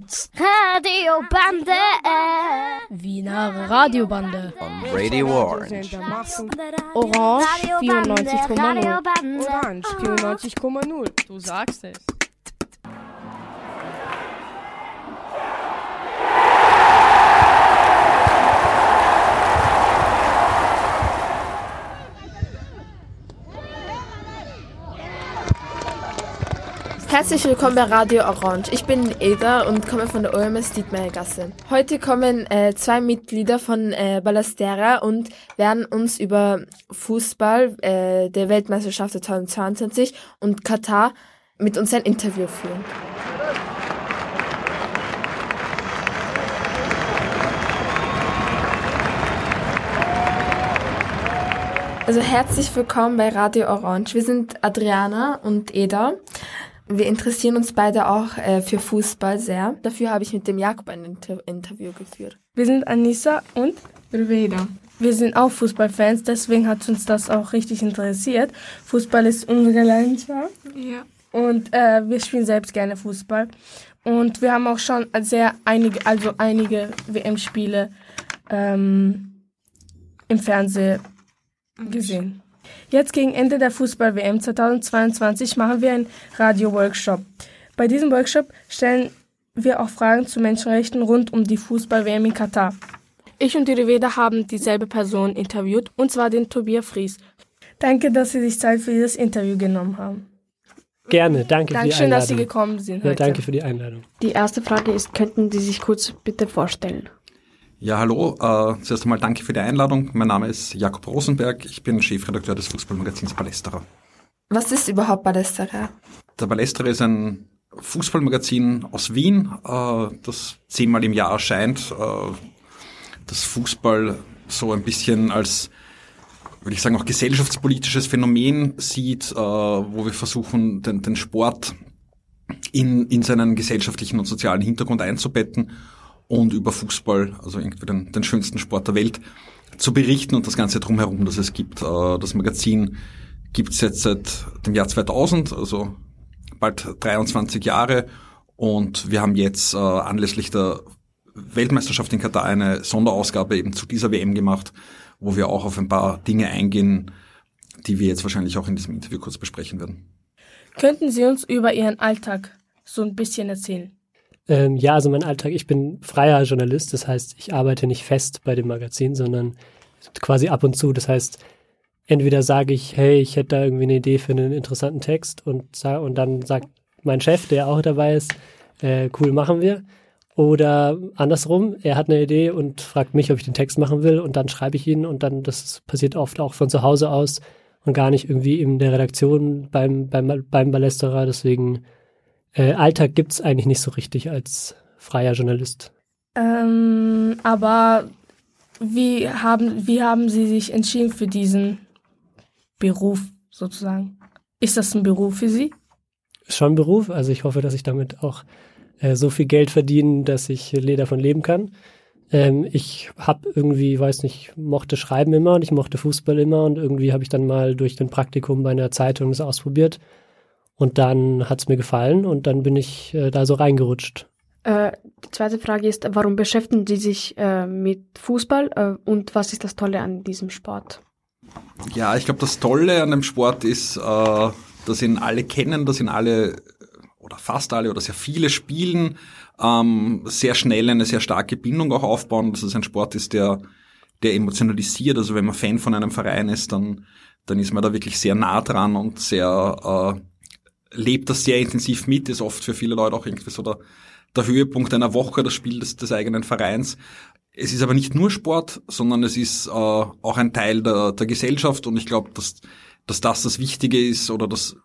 Orange. Radiobande. Wiener Radiobande. On Radio Orange. Orange 94,0. Orange 94,0. Du sagst es. Herzlich willkommen bei Radio Orange. Ich bin Eda und komme von der OMS Dietmeiergasse. Heute kommen äh, zwei Mitglieder von äh, Ballastera und werden uns über Fußball äh, der Weltmeisterschaft 2022 und Katar mit uns ein Interview führen. Also herzlich willkommen bei Radio Orange. Wir sind Adriana und Eda. Wir interessieren uns beide auch äh, für Fußball sehr. Dafür habe ich mit dem Jakob ein Inter Interview geführt. Wir sind Anissa und Rveda. wir sind auch Fußballfans, deswegen hat uns das auch richtig interessiert. Fußball ist unsere Leidenschaft Ja. und äh, wir spielen selbst gerne Fußball. Und wir haben auch schon sehr einige, also einige WM-Spiele ähm, im Fernsehen gesehen. Jetzt gegen Ende der Fußball-WM 2022 machen wir einen Radio-Workshop. Bei diesem Workshop stellen wir auch Fragen zu Menschenrechten rund um die Fußball-WM in Katar. Ich und die Riveda haben dieselbe Person interviewt, und zwar den Tobias Fries. Danke, dass Sie sich Zeit für dieses Interview genommen haben. Gerne, danke für die Dankeschön, dass Sie Einladung. gekommen sind. Ja, heute. danke für die Einladung. Die erste Frage ist, könnten Sie sich kurz bitte vorstellen? Ja, hallo. Äh, zuerst einmal danke für die Einladung. Mein Name ist Jakob Rosenberg. Ich bin Chefredakteur des Fußballmagazins Ballesterer. Was ist überhaupt Ballastera? Der Ballesterer ist ein Fußballmagazin aus Wien, äh, das zehnmal im Jahr erscheint. Äh, das Fußball so ein bisschen als, würde ich sagen, auch gesellschaftspolitisches Phänomen sieht, äh, wo wir versuchen, den, den Sport in, in seinen gesellschaftlichen und sozialen Hintergrund einzubetten und über Fußball, also irgendwie den, den schönsten Sport der Welt, zu berichten und das Ganze drumherum, das es gibt. Äh, Das Magazin gibt es jetzt seit dem Jahr 2000, also bald 23 Jahre und wir haben jetzt äh, anlässlich der Weltmeisterschaft in Katar eine Sonderausgabe eben zu dieser WM gemacht, wo wir auch auf ein paar Dinge eingehen, die wir jetzt wahrscheinlich auch in diesem Interview kurz besprechen werden. Könnten Sie uns über Ihren Alltag so ein bisschen erzählen? Ähm, ja, also mein Alltag, ich bin freier Journalist, das heißt, ich arbeite nicht fest bei dem Magazin, sondern quasi ab und zu. Das heißt, entweder sage ich, hey, ich hätte da irgendwie eine Idee für einen interessanten Text und, und dann sagt mein Chef, der auch dabei ist, äh, cool, machen wir. Oder andersrum, er hat eine Idee und fragt mich, ob ich den Text machen will und dann schreibe ich ihn und dann, das passiert oft auch von zu Hause aus und gar nicht irgendwie in der Redaktion beim, beim, beim Ballesterer. Deswegen, äh, Alltag gibt's eigentlich nicht so richtig als freier Journalist. Ähm, aber wie haben, wie haben Sie sich entschieden für diesen Beruf sozusagen? Ist das ein Beruf für Sie? Ist schon ein Beruf, also ich hoffe, dass ich damit auch äh, so viel Geld verdiene, dass ich äh, davon leben kann. Ähm, ich habe irgendwie, weiß nicht, mochte Schreiben immer und ich mochte Fußball immer und irgendwie habe ich dann mal durch ein Praktikum bei einer Zeitung das ausprobiert und dann hat's mir gefallen und dann bin ich äh, da so reingerutscht. Äh, die zweite Frage ist, warum beschäftigen Sie sich äh, mit Fußball äh, und was ist das Tolle an diesem Sport? Ja, ich glaube, das Tolle an dem Sport ist, äh, dass ihn alle kennen, dass ihn alle oder fast alle oder sehr viele spielen, ähm, sehr schnell eine sehr starke Bindung auch aufbauen, dass es ein Sport ist, der, der emotionalisiert. Also wenn man Fan von einem Verein ist, dann, dann ist man da wirklich sehr nah dran und sehr äh, lebt das sehr intensiv mit, ist oft für viele Leute auch irgendwie so der, der Höhepunkt einer Woche, das Spiel des, des eigenen Vereins. Es ist aber nicht nur Sport, sondern es ist äh, auch ein Teil der, der Gesellschaft und ich glaube, dass, dass das das Wichtige ist oder das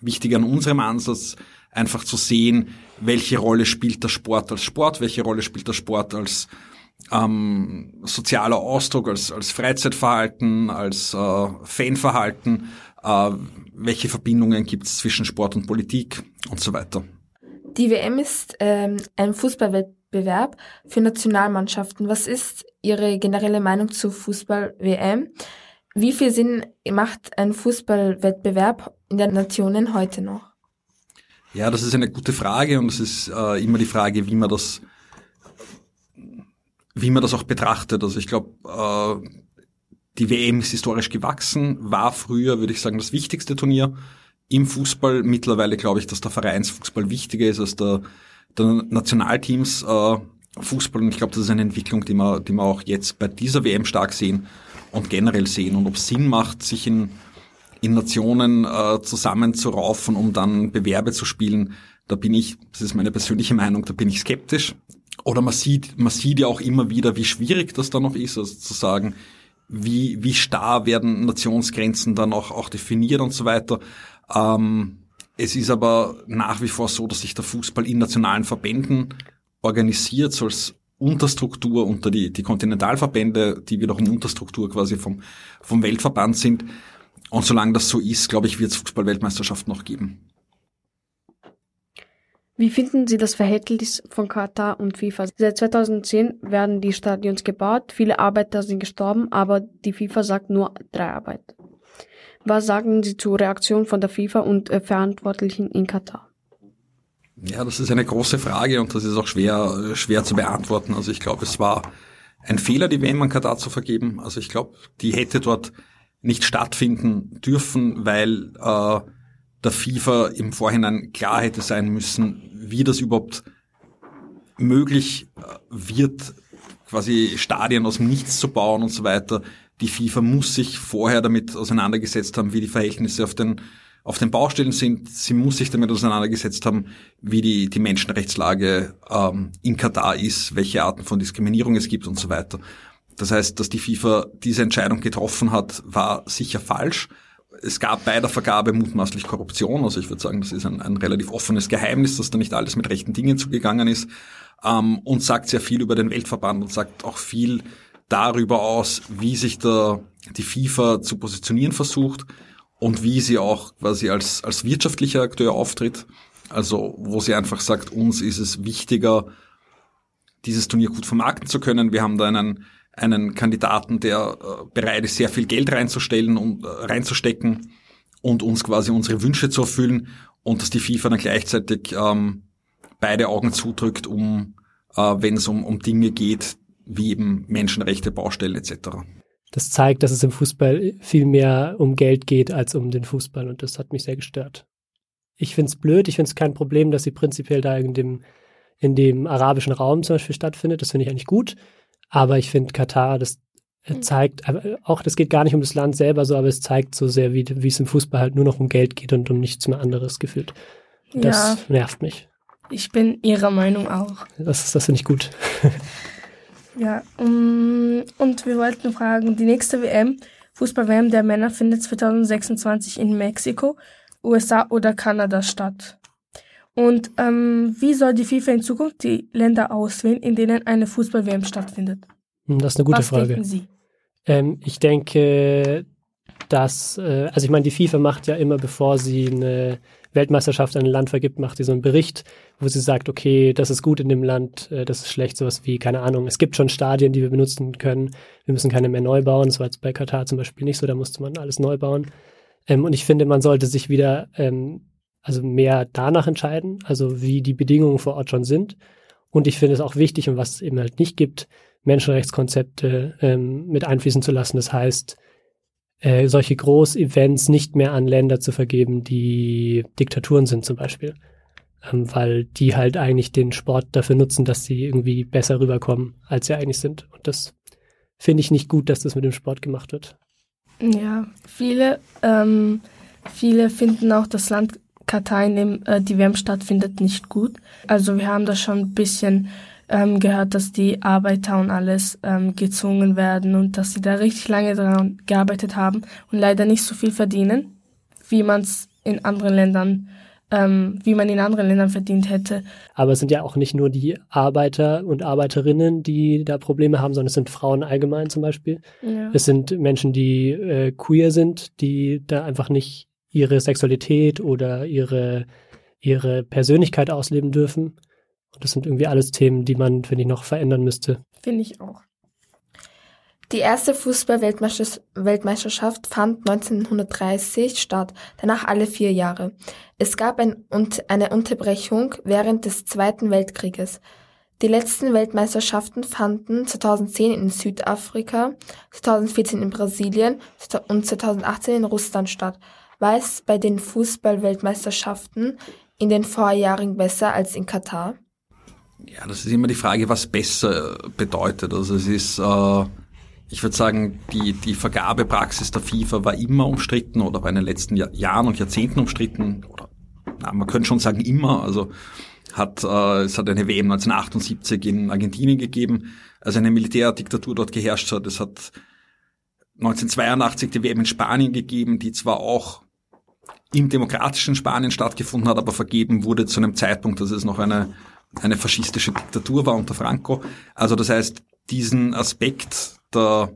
Wichtige an unserem Ansatz, einfach zu sehen, welche Rolle spielt der Sport als Sport, welche Rolle spielt der Sport als ähm, sozialer Ausdruck, als, als Freizeitverhalten, als äh, Fanverhalten, äh, welche Verbindungen gibt es zwischen Sport und Politik und so weiter. Die WM ist ähm, ein Fußballwettbewerb für Nationalmannschaften. Was ist Ihre generelle Meinung zu Fußball-WM? Wie viel Sinn macht ein Fußballwettbewerb in den Nationen heute noch? Ja, das ist eine gute Frage und es ist äh, immer die Frage, wie man das, wie man das auch betrachtet. Also ich glaube, äh, die WM ist historisch gewachsen, war früher, würde ich sagen, das wichtigste Turnier im Fußball. Mittlerweile glaube ich, dass der Vereinsfußball wichtiger ist als der, der Nationalteams äh, Fußball. Und ich glaube, das ist eine Entwicklung, die wir, die wir auch jetzt bei dieser WM stark sehen und generell sehen. Und ob es Sinn macht, sich in, in Nationen äh, zusammenzuraufen, um dann Bewerbe zu spielen, da bin ich, das ist meine persönliche Meinung, da bin ich skeptisch. Oder man sieht, man sieht ja auch immer wieder, wie schwierig das dann noch ist, also zu sagen, wie, wie starr werden Nationsgrenzen dann auch, auch definiert und so weiter. Ähm, es ist aber nach wie vor so, dass sich der Fußball in nationalen Verbänden organisiert, so als Unterstruktur unter die, die Kontinentalverbände, die wiederum Unterstruktur quasi vom, vom Weltverband sind. Und solange das so ist, glaube ich, wird es Fußballweltmeisterschaft noch geben. Wie finden Sie das Verhältnis von Katar und FIFA? Seit 2010 werden die Stadions gebaut, viele Arbeiter sind gestorben, aber die FIFA sagt nur drei Arbeiter. Was sagen Sie zur Reaktion von der FIFA und äh, Verantwortlichen in Katar? Ja, das ist eine große Frage und das ist auch schwer, schwer zu beantworten. Also ich glaube, es war ein Fehler, die WM an Katar zu vergeben. Also ich glaube, die hätte dort nicht stattfinden dürfen, weil äh, der FIFA im Vorhinein klar hätte sein müssen, wie das überhaupt möglich äh, wird, quasi Stadien aus dem Nichts zu bauen und so weiter. Die FIFA muss sich vorher damit auseinandergesetzt haben, wie die Verhältnisse auf den, auf den Baustellen sind. Sie muss sich damit auseinandergesetzt haben, wie die, die Menschenrechtslage ähm, in Katar ist, welche Arten von Diskriminierung es gibt und so weiter. Das heißt, dass die FIFA diese Entscheidung getroffen hat, war sicher falsch es gab bei der Vergabe mutmaßlich Korruption. Also ich würde sagen, das ist ein, ein, relativ offenes Geheimnis, dass da nicht alles mit rechten Dingen zugegangen ist. Ähm, und sagt sehr viel über den Weltverband und sagt auch viel darüber aus, wie sich da die FIFA zu positionieren versucht und wie sie auch quasi als, als wirtschaftlicher Akteur auftritt. Also wo sie einfach sagt, uns ist es wichtiger, dieses Turnier gut vermarkten zu können. Wir haben da einen einen Kandidaten, der äh, bereit ist, sehr viel Geld reinzustellen und äh, reinzustecken und uns quasi unsere Wünsche zu erfüllen und dass die FIFA dann gleichzeitig ähm, beide Augen zudrückt, um äh, wenn es um, um Dinge geht, wie eben Menschenrechte, Baustellen etc. Das zeigt, dass es im Fußball viel mehr um Geld geht als um den Fußball und das hat mich sehr gestört. Ich finde es blöd, ich finde es kein Problem, dass sie prinzipiell da in dem, in dem arabischen Raum zum Beispiel stattfindet. Das finde ich eigentlich gut. Aber ich finde, Katar, das äh, mhm. zeigt, auch das geht gar nicht um das Land selber so, aber es zeigt so sehr, wie, wie es im Fußball halt nur noch um Geld geht und um nichts mehr anderes gefühlt. Das ja, nervt mich. Ich bin Ihrer Meinung auch. Das, das finde ich gut. ja, um, und wir wollten fragen, die nächste WM, Fußball-WM der Männer, findet 2026 in Mexiko, USA oder Kanada statt. Und ähm, wie soll die FIFA in Zukunft die Länder auswählen, in denen eine Fußball-WM stattfindet? Hm, das ist eine gute Was Frage. Denken Sie? Ähm, ich denke, dass, äh, also ich meine, die FIFA macht ja immer, bevor sie eine Weltmeisterschaft an ein Land vergibt, macht sie so einen Bericht, wo sie sagt, okay, das ist gut in dem Land, äh, das ist schlecht, sowas wie, keine Ahnung, es gibt schon Stadien, die wir benutzen können, wir müssen keine mehr neu bauen, das war jetzt bei Katar zum Beispiel nicht so, da musste man alles neu bauen. Ähm, und ich finde, man sollte sich wieder ähm, also mehr danach entscheiden, also wie die Bedingungen vor Ort schon sind. Und ich finde es auch wichtig und was es eben halt nicht gibt, Menschenrechtskonzepte ähm, mit einfließen zu lassen. Das heißt, äh, solche Groß-Events nicht mehr an Länder zu vergeben, die Diktaturen sind zum Beispiel. Ähm, weil die halt eigentlich den Sport dafür nutzen, dass sie irgendwie besser rüberkommen, als sie eigentlich sind. Und das finde ich nicht gut, dass das mit dem Sport gemacht wird. Ja, viele, ähm, viele finden auch das Land Katar, in dem äh, die WM stattfindet, nicht gut. Also wir haben da schon ein bisschen ähm, gehört, dass die Arbeiter und alles ähm, gezwungen werden und dass sie da richtig lange daran gearbeitet haben und leider nicht so viel verdienen, wie man es in anderen Ländern ähm, wie man in anderen Ländern verdient hätte. Aber es sind ja auch nicht nur die Arbeiter und Arbeiterinnen, die da Probleme haben, sondern es sind Frauen allgemein zum Beispiel. Ja. Es sind Menschen, die äh, queer sind, die da einfach nicht ihre Sexualität oder ihre, ihre Persönlichkeit ausleben dürfen. Und das sind irgendwie alles Themen, die man, finde ich, noch verändern müsste. Finde ich auch. Die erste Fußball-Weltmeisterschaft fand 1930 statt, danach alle vier Jahre. Es gab ein, eine Unterbrechung während des Zweiten Weltkrieges. Die letzten Weltmeisterschaften fanden 2010 in Südafrika, 2014 in Brasilien und 2018 in Russland statt. War es bei den Fußball-Weltmeisterschaften in den Vorjahren besser als in Katar? Ja, das ist immer die Frage, was besser bedeutet. Also es ist, äh, ich würde sagen, die, die Vergabepraxis der FIFA war immer umstritten oder war in den letzten Jahr, Jahren und Jahrzehnten umstritten. Oder na, man könnte schon sagen immer. Also hat, äh, es hat eine WM 1978 in Argentinien gegeben, als eine Militärdiktatur dort geherrscht hat. Es hat 1982 die WM in Spanien gegeben, die zwar auch im demokratischen Spanien stattgefunden hat, aber vergeben wurde zu einem Zeitpunkt, dass es noch eine, eine faschistische Diktatur war unter Franco. Also das heißt, diesen Aspekt der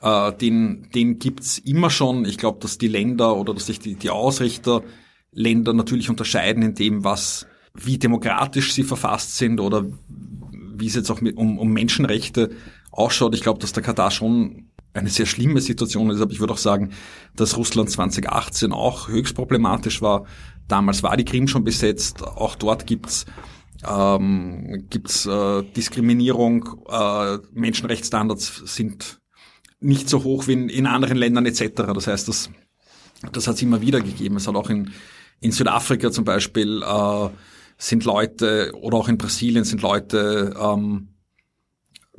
äh, den, den gibt's immer schon. Ich glaube, dass die Länder oder dass sich die, die Ausrichterländer natürlich unterscheiden in dem, was wie demokratisch sie verfasst sind oder wie es jetzt auch mit, um, um Menschenrechte ausschaut. Ich glaube, dass der Katar schon eine sehr schlimme Situation ist, aber ich würde auch sagen, dass Russland 2018 auch höchst problematisch war. Damals war die Krim schon besetzt, auch dort gibt's ähm, gibt's äh, Diskriminierung, äh, Menschenrechtsstandards sind nicht so hoch wie in, in anderen Ländern etc. Das heißt, das, das hat es immer wieder gegeben. Es hat auch in, in Südafrika zum Beispiel äh, sind Leute oder auch in Brasilien sind Leute ähm,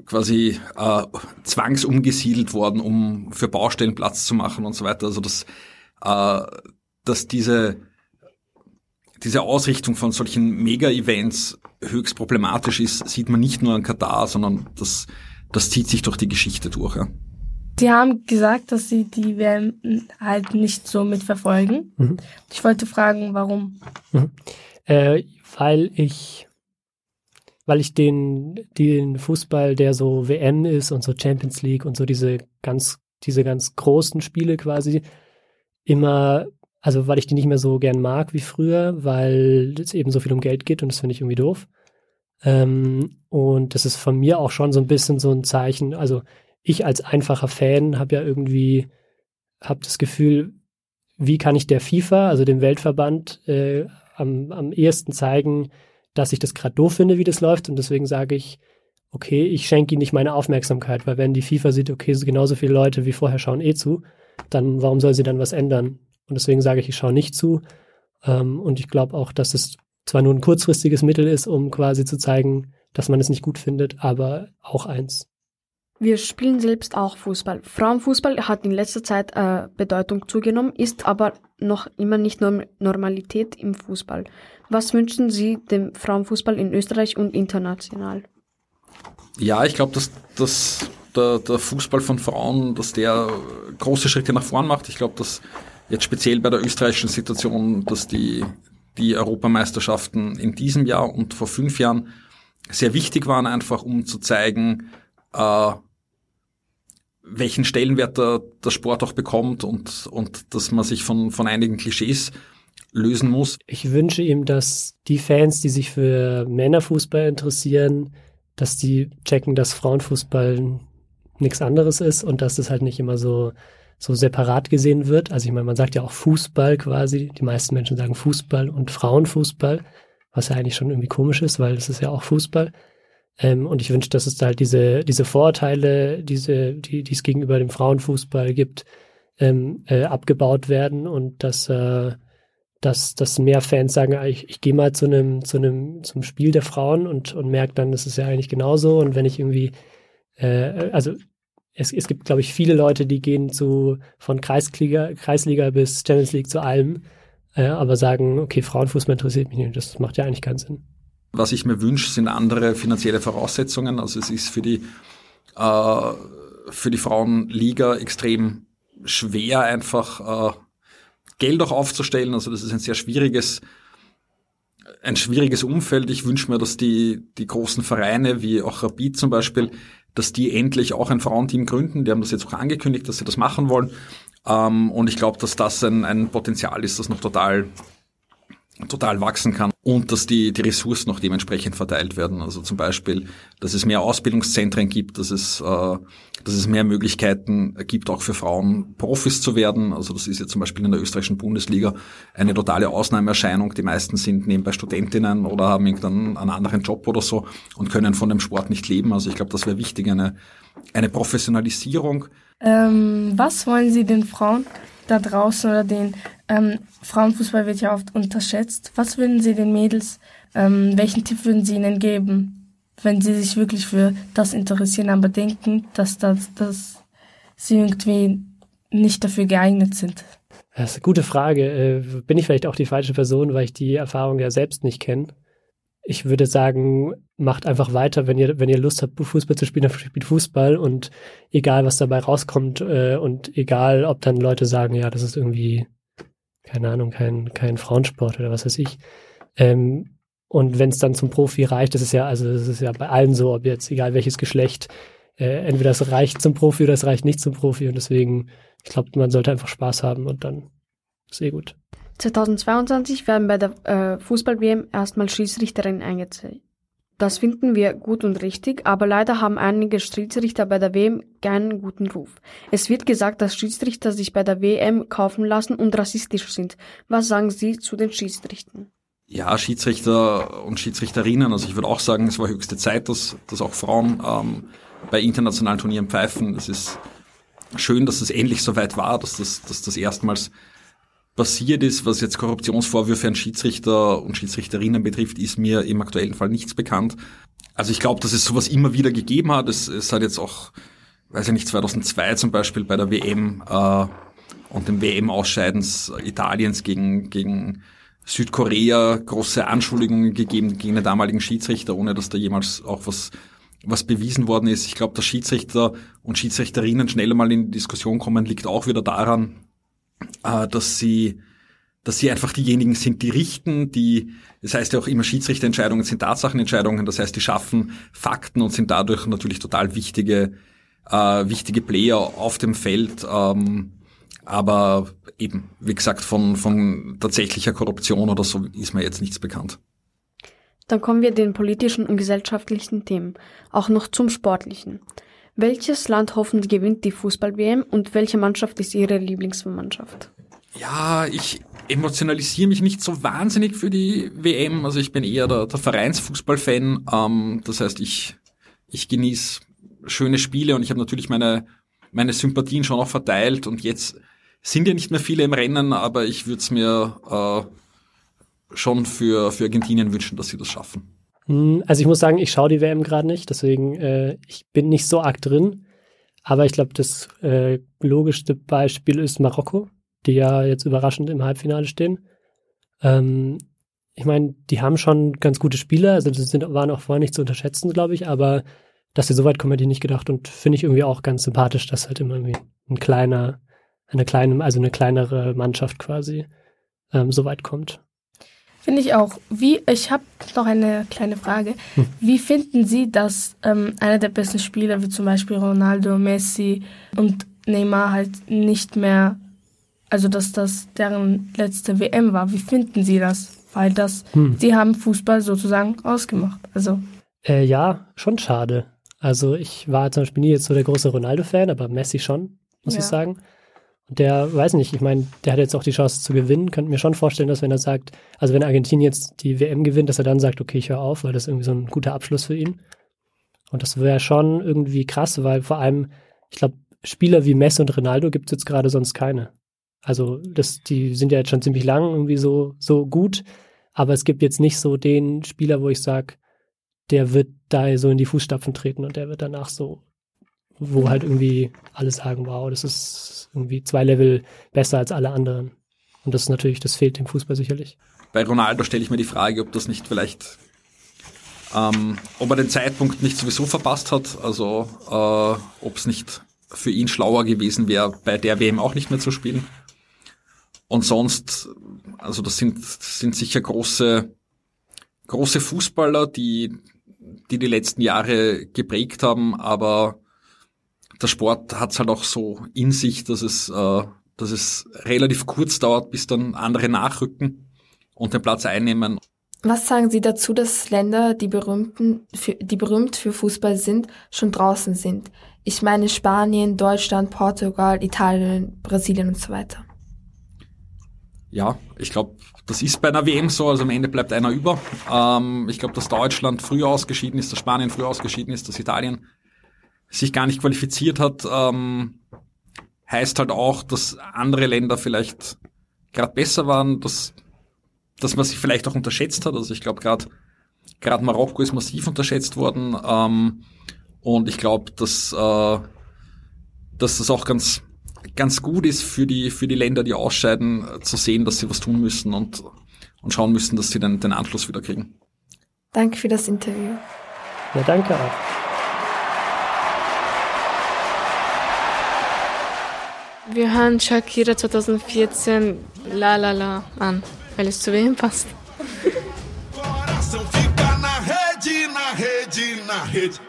quasi äh, zwangsumgesiedelt worden, um für Baustellen Platz zu machen und so weiter. Also dass, äh, dass diese diese Ausrichtung von solchen Mega-Events höchst problematisch ist, sieht man nicht nur an Katar, sondern das, das zieht sich durch die Geschichte durch. Ja. Sie haben gesagt, dass Sie die WM halt nicht so mitverfolgen. Mhm. Ich wollte fragen, warum? Mhm. Äh, weil ich, weil ich den, den Fußball, der so WM ist und so Champions League und so diese ganz, diese ganz großen Spiele quasi immer, also weil ich die nicht mehr so gern mag wie früher, weil es eben so viel um Geld geht und das finde ich irgendwie doof. Ähm, und das ist von mir auch schon so ein bisschen so ein Zeichen, also ich als einfacher Fan habe ja irgendwie, habe das Gefühl, wie kann ich der FIFA, also dem Weltverband, äh, am, am ehesten zeigen, dass ich das gerade doof finde, wie das läuft. Und deswegen sage ich, okay, ich schenke ihnen nicht meine Aufmerksamkeit, weil wenn die FIFA sieht, okay, genauso viele Leute wie vorher schauen eh zu, dann warum soll sie dann was ändern? Und deswegen sage ich, ich schaue nicht zu. Ähm, und ich glaube auch, dass es zwar nur ein kurzfristiges Mittel ist, um quasi zu zeigen, dass man es nicht gut findet, aber auch eins. Wir spielen selbst auch Fußball. Frauenfußball hat in letzter Zeit äh, Bedeutung zugenommen, ist aber noch immer nicht Norm Normalität im Fußball. Was wünschen Sie dem Frauenfußball in Österreich und international? Ja, ich glaube, dass, dass der, der, Fußball von Frauen, dass der große Schritte nach vorn macht. Ich glaube, dass jetzt speziell bei der österreichischen Situation, dass die, die Europameisterschaften in diesem Jahr und vor fünf Jahren sehr wichtig waren, einfach um zu zeigen, äh, welchen Stellenwert der, der Sport auch bekommt und, und dass man sich von, von einigen Klischees lösen muss. Ich wünsche ihm, dass die Fans, die sich für Männerfußball interessieren, dass die checken, dass Frauenfußball nichts anderes ist und dass es halt nicht immer so, so separat gesehen wird. Also ich meine, man sagt ja auch Fußball quasi. Die meisten Menschen sagen Fußball und Frauenfußball, was ja eigentlich schon irgendwie komisch ist, weil es ist ja auch Fußball. Ähm, und ich wünsche, dass es da halt diese, diese Vorurteile, diese, die, die es gegenüber dem Frauenfußball gibt, ähm, äh, abgebaut werden und dass, äh, dass, dass mehr Fans sagen, ah, ich, ich gehe mal zu einem, zu einem, zum Spiel der Frauen und, und merke dann, das ist ja eigentlich genauso. Und wenn ich irgendwie, äh, also es, es gibt, glaube ich, viele Leute, die gehen zu von Kreisliga, Kreisliga bis Champions League zu allem, äh, aber sagen, okay, Frauenfußball interessiert mich nicht. Das macht ja eigentlich keinen Sinn. Was ich mir wünsche, sind andere finanzielle Voraussetzungen. Also es ist für die, äh, für die Frauenliga extrem schwer, einfach äh, Geld auch aufzustellen. Also das ist ein sehr schwieriges, ein schwieriges Umfeld. Ich wünsche mir, dass die, die großen Vereine wie auch Rapid zum Beispiel, dass die endlich auch ein Frauenteam gründen. Die haben das jetzt auch angekündigt, dass sie das machen wollen. Ähm, und ich glaube, dass das ein, ein Potenzial ist, das noch total total wachsen kann und dass die, die Ressourcen auch dementsprechend verteilt werden. Also zum Beispiel, dass es mehr Ausbildungszentren gibt, dass es, äh, dass es mehr Möglichkeiten gibt, auch für Frauen Profis zu werden. Also das ist ja zum Beispiel in der österreichischen Bundesliga eine totale Ausnahmeerscheinung. Die meisten sind nebenbei Studentinnen oder haben irgendeinen einen anderen Job oder so und können von dem Sport nicht leben. Also ich glaube, das wäre wichtig, eine, eine Professionalisierung. Ähm, was wollen Sie den Frauen da draußen oder den ähm, Frauenfußball wird ja oft unterschätzt. Was würden Sie den Mädels, ähm, welchen Tipp würden Sie ihnen geben, wenn sie sich wirklich für das interessieren, aber denken, dass, das, dass sie irgendwie nicht dafür geeignet sind? Das ist eine gute Frage. Äh, bin ich vielleicht auch die falsche Person, weil ich die Erfahrung ja selbst nicht kenne? Ich würde sagen, macht einfach weiter, wenn ihr, wenn ihr Lust habt, Fußball zu spielen, dann spielt Fußball und egal, was dabei rauskommt äh, und egal, ob dann Leute sagen, ja, das ist irgendwie keine Ahnung, kein, kein Frauensport oder was weiß ich. Ähm, und wenn es dann zum Profi reicht, das ist ja, also das ist ja bei allen so, ob jetzt egal welches Geschlecht, äh, entweder es reicht zum Profi oder es reicht nicht zum Profi. Und deswegen, ich glaube, man sollte einfach Spaß haben und dann ist eh gut. 2022 werden bei der äh, Fußball-WM erstmal Schiedsrichterinnen eingezogen. Das finden wir gut und richtig, aber leider haben einige Schiedsrichter bei der WM keinen guten Ruf. Es wird gesagt, dass Schiedsrichter sich bei der WM kaufen lassen und rassistisch sind. Was sagen Sie zu den Schiedsrichtern? Ja, Schiedsrichter und Schiedsrichterinnen, also ich würde auch sagen, es war höchste Zeit, dass, dass auch Frauen ähm, bei internationalen Turnieren pfeifen. Es ist schön, dass es endlich so weit war, dass das, dass das erstmals passiert ist, was jetzt Korruptionsvorwürfe an Schiedsrichter und Schiedsrichterinnen betrifft, ist mir im aktuellen Fall nichts bekannt. Also ich glaube, dass es sowas immer wieder gegeben hat. Es, es hat jetzt auch, weiß ich nicht, 2002 zum Beispiel bei der WM äh, und dem WM-Ausscheidens Italiens gegen, gegen Südkorea große Anschuldigungen gegeben gegen den damaligen Schiedsrichter, ohne dass da jemals auch was was bewiesen worden ist. Ich glaube, dass Schiedsrichter und Schiedsrichterinnen schneller mal in die Diskussion kommen, liegt auch wieder daran, äh, dass sie dass sie einfach diejenigen sind, die richten, die, das heißt ja auch immer Schiedsrichterentscheidungen sind Tatsachenentscheidungen, das heißt, die schaffen Fakten und sind dadurch natürlich total wichtige, äh, wichtige Player auf dem Feld. Ähm, aber eben, wie gesagt, von, von tatsächlicher Korruption oder so ist mir jetzt nichts bekannt. Dann kommen wir den politischen und gesellschaftlichen Themen, auch noch zum sportlichen. Welches Land hoffentlich gewinnt die Fußball-WM und welche Mannschaft ist Ihre Lieblingsmannschaft? Ja, ich emotionalisiere mich nicht so wahnsinnig für die WM. Also ich bin eher der, der Vereinsfußball-Fan. Ähm, das heißt, ich, ich genieße schöne Spiele und ich habe natürlich meine, meine Sympathien schon auch verteilt. Und jetzt sind ja nicht mehr viele im Rennen, aber ich würde es mir äh, schon für, für Argentinien wünschen, dass sie das schaffen. Hm, also ich muss sagen, ich schaue die WM gerade nicht, deswegen äh, ich bin nicht so arg drin. Aber ich glaube, das äh, logischste Beispiel ist Marokko, die ja jetzt überraschend im Halbfinale stehen. Ähm, ich meine, die haben schon ganz gute Spieler, also das sind, waren auch vorher nicht zu unterschätzen, glaube ich, aber dass sie so weit kommen, hätte ich nicht gedacht und finde ich irgendwie auch ganz sympathisch, dass halt immer irgendwie ein kleiner, eine kleine, also eine kleinere Mannschaft quasi ähm, so weit kommt. Finde ich auch. Wie, ich habe noch eine kleine Frage. Hm. Wie finden Sie, dass ähm, einer der besten Spieler, wie zum Beispiel Ronaldo, Messi und Neymar halt nicht mehr, also dass das deren letzte WM war? Wie finden Sie das? Weil das, hm. die haben Fußball sozusagen ausgemacht. Also. Äh, ja, schon schade. Also ich war zum Beispiel nie jetzt so der große Ronaldo-Fan, aber Messi schon, muss ja. ich sagen der, weiß nicht, ich meine, der hat jetzt auch die Chance zu gewinnen. Könnte mir schon vorstellen, dass wenn er sagt, also wenn Argentinien jetzt die WM gewinnt, dass er dann sagt, okay, ich höre auf, weil das irgendwie so ein guter Abschluss für ihn. Und das wäre schon irgendwie krass, weil vor allem, ich glaube, Spieler wie Messi und Ronaldo gibt es jetzt gerade sonst keine. Also das, die sind ja jetzt schon ziemlich lang irgendwie so, so gut, aber es gibt jetzt nicht so den Spieler, wo ich sage, der wird da so in die Fußstapfen treten und der wird danach so wo halt irgendwie alle sagen, wow, das ist irgendwie zwei Level besser als alle anderen. Und das ist natürlich, das fehlt dem Fußball sicherlich. Bei Ronaldo stelle ich mir die Frage, ob das nicht vielleicht, ähm, ob er den Zeitpunkt nicht sowieso verpasst hat, also äh, ob es nicht für ihn schlauer gewesen wäre, bei der WM auch nicht mehr zu spielen. Und sonst, also das sind, sind sicher große, große Fußballer, die, die die letzten Jahre geprägt haben, aber der Sport hat es halt auch so in sich, dass es, äh, dass es relativ kurz dauert, bis dann andere nachrücken. und den Platz einnehmen. Was sagen Sie dazu, dass Länder, die, berühmten, für, die berühmt für Fußball sind, schon draußen sind? Ich meine Spanien, Deutschland, Portugal, Italien, Brasilien und so weiter. Ja, ich glaube, das ist bei einer WM so, also am Ende bleibt einer über. Ähm, ich glaube, dass Deutschland früher ausgeschieden ist, dass Spanien früher ausgeschieden ist, dass Italien sich gar nicht qualifiziert hat, ähm, heißt halt auch, dass andere Länder vielleicht gerade besser waren, dass, dass man sich vielleicht auch unterschätzt hat. Also ich glaube, gerade gerade Marokko ist massiv unterschätzt worden. Ähm, und ich glaube, dass, äh, dass das auch ganz, ganz gut ist für die, für die Länder, die ausscheiden, zu sehen, dass sie was tun müssen und, und schauen müssen, dass sie den, den Anschluss wieder kriegen. Danke für das Interview. Ja, danke auch. Wir hören Shakira 2014 La La La an, weil es zu wem passt. Coração fica na rede, na rede, na rede.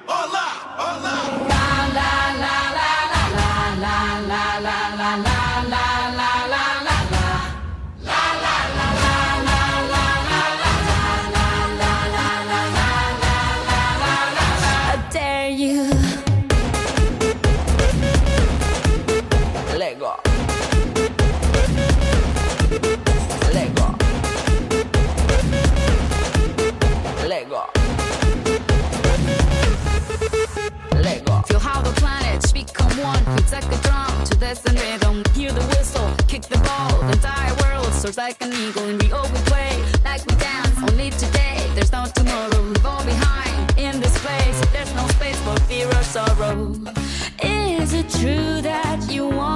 Like an eagle. We all we play like we dance. Only today, there's no tomorrow. We fall behind in this place. There's no space for fear or sorrow. Is it true that you want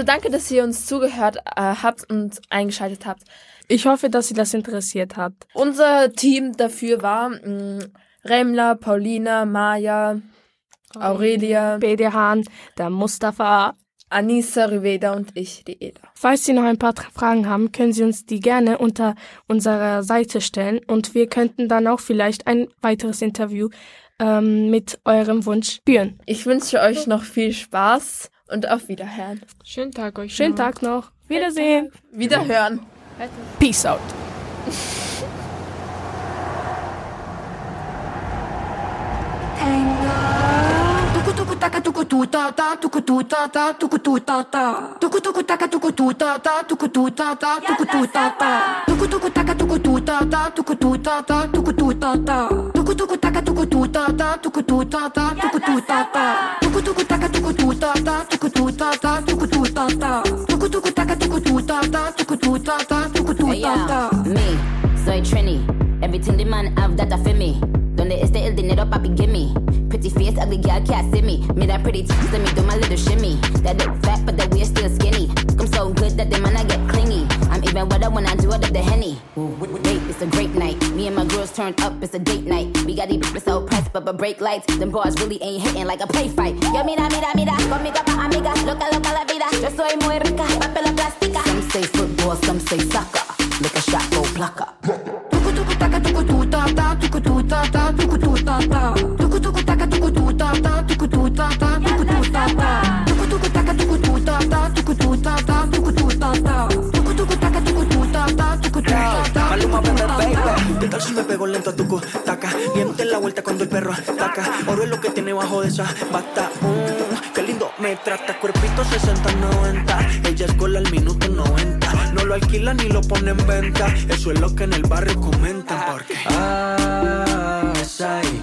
Also danke, dass ihr uns zugehört äh, habt und eingeschaltet habt. Ich hoffe, dass Sie das interessiert hat. Unser Team dafür war mh, Remla, Paulina, Maja, Aurelia, BD Hahn, der Mustafa. Anissa, Riveda und ich, die Eda. Falls Sie noch ein paar Fragen haben, können Sie uns die gerne unter unserer Seite stellen und wir könnten dann auch vielleicht ein weiteres Interview ähm, mit eurem Wunsch führen. Ich wünsche euch noch viel Spaß und auf Wiederhören. Schönen Tag euch. Schönen noch. Tag noch. Wiedersehen. Wiederhören. Peace out. Tuku Hey, yo, me, soy Trini. Everything the man have that for me. Donde este el dinero, papi, gimme. Pretty face, ugly girl can't see me. Me that pretty teeth, let me do my little shimmy. That look fat, but the waist still skinny. I'm so good that the man I get clingy. I'm even wetter when I do it up the henny. Wait, it's a great night. Me and my girls turned up, it's a date night. We got these bitches so pressed, but but break lights. Them bars really ain't hitting like a play fight. Yo, mira, mira, mira, conmigo pa' amiga. Loca, loca la vida. Yo soy muy rica, papel plástica. Some say football, some say soccer. Me pego lento a tu taca? Diente en la vuelta cuando el perro ataca. Oro es lo que tiene bajo de esa bata. Mm, qué lindo me trata. Cuerpito 60-90. Ella es gol al minuto 90. No lo alquila ni lo pone en venta. Eso es lo que en el barrio comentan. Porque. Ah, esa ahí,